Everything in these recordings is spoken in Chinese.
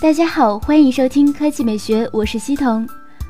大家好，欢迎收听科技美学，我是西彤。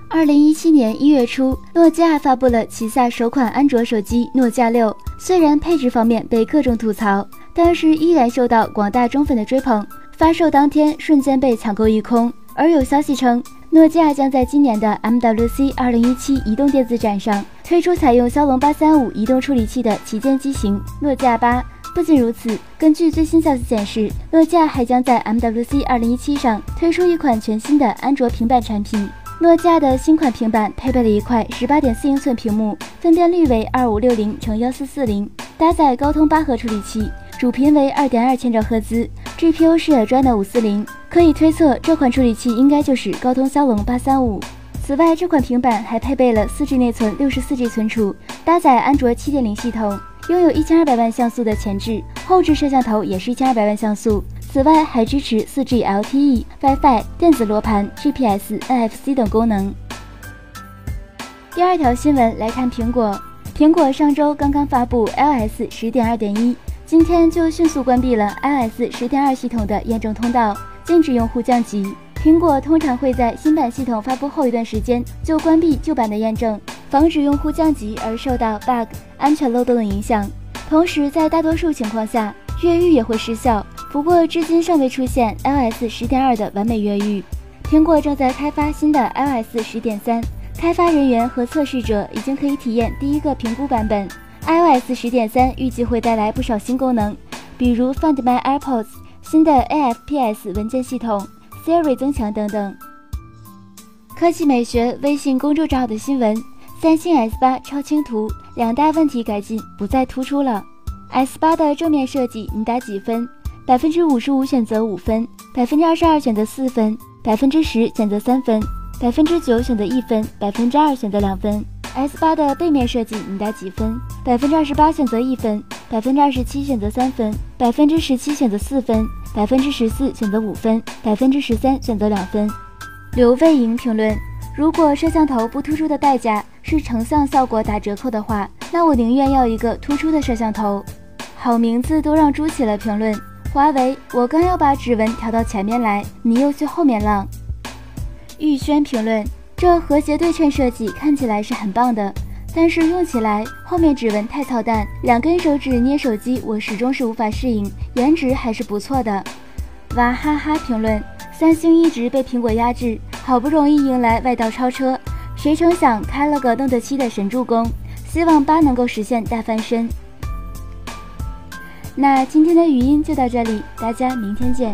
二零一七年一月初，诺基亚发布了旗下首款安卓手机诺基亚六。虽然配置方面被各种吐槽，但是依然受到广大忠粉的追捧。发售当天，瞬间被抢购一空。而有消息称，诺基亚将在今年的 MWC 二零一七移动电子展上推出采用骁龙八三五移动处理器的旗舰机型诺基亚八。不仅如此，根据最新消息显示，诺基亚还将在 MWC 2017上推出一款全新的安卓平板产品。诺基亚的新款平板配备了一块18.4英寸屏幕，分辨率为2560乘1440，搭载高通八核处理器，主频为2.2千兆赫兹，GPU 是 Adreno 540。可以推测，这款处理器应该就是高通骁龙八三五。此外，这款平板还配备了 4G 内存、64G 存储，搭载安卓7.0系统。拥有一千二百万像素的前置、后置摄像头也是一千二百万像素。此外，还支持四 G LTE、WiFi、电子罗盘、GPS、NFC 等功能。第二条新闻来看苹果，苹果上周刚刚发布 iOS 十点二点一，今天就迅速关闭了 iOS 十点二系统的验证通道，禁止用户降级。苹果通常会在新版系统发布后一段时间就关闭旧版的验证。防止用户降级而受到 bug 安全漏洞的影响，同时在大多数情况下越狱也会失效。不过至今尚未出现 iOS 十点二的完美越狱。苹果正在开发新的 iOS 十点三，开发人员和测试者已经可以体验第一个评估版本。iOS 十点三预计会带来不少新功能，比如 Find My AirPods、新的 AFPS 文件系统、Siri 增强等等。科技美学微信公众账号的新闻。三星 S 八超清图，两大问题改进不再突出了。S 八的正面设计你打几分？百分之五十五选择五分，百分之二十二选择四分，百分之十选择三分，百分之九选择一分，百分之二选择两分。S 八的背面设计你打几分？百分之二十八选择一分，百分之二十七选择三分，百分之十七选择四分，百分之十四选择五分，百分之十三选择两分。刘卫莹评论：如果摄像头不突出的代价。是成像效果打折扣的话，那我宁愿要一个突出的摄像头。好名字都让猪起了。评论：华为，我刚要把指纹调到前面来，你又去后面浪。玉轩评论：这和谐对称设计看起来是很棒的，但是用起来后面指纹太操蛋，两根手指捏手机我始终是无法适应。颜值还是不错的。娃哈哈评论：三星一直被苹果压制，好不容易迎来外道超车。谁成想开了个动作七的神助攻，希望八能够实现大翻身。那今天的语音就到这里，大家明天见。